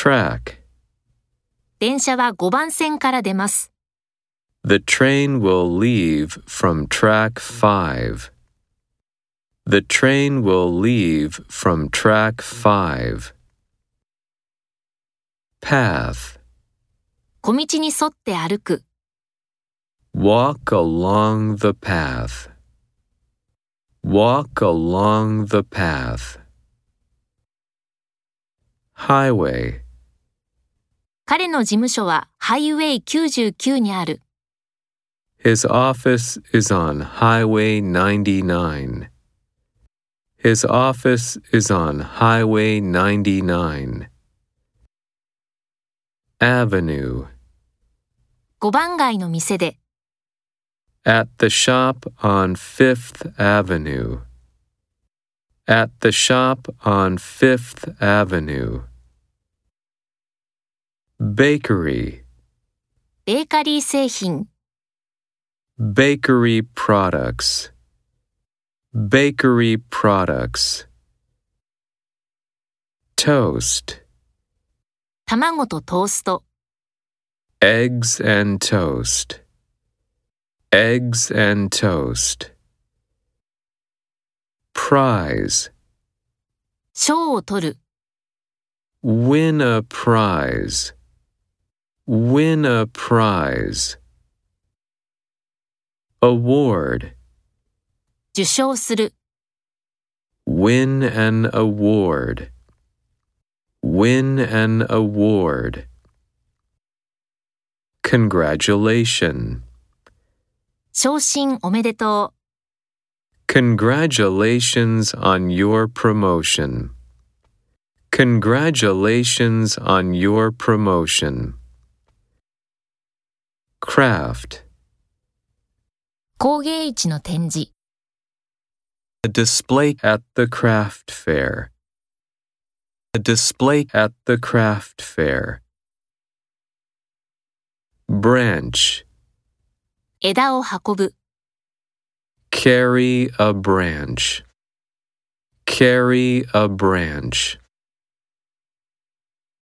track. 電車は5番線から出ます。 The train will leave from track 5. The train will leave from track 5. Path. 小道に沿って歩く。 Walk along the path. Walk along the path. Highway. 彼の事務所はハイウェイ99にある。His office is on Highway 99. His office is on Highway 99. Avenue. 5番街の店で。At the shop on Fifth Avenue. At the shop on Fifth Avenue. Bakery. ベーカリー製品。 Bakery products. Bakery products. Toast. 卵とトースト。 Eggs and toast. Eggs and toast. Prize. 賞を取る。 Win a prize. Win a prize. Award. 受賞する。 Win an award. Win an award. Congratulation. 昇進おめでとう。 Congratulations on your promotion. Congratulations on your promotion. Craft. 工芸市の展示。 A display at the craft fair. A display at the craft fair. Branch. 枝を運ぶ。 Carry a branch. Carry a branch.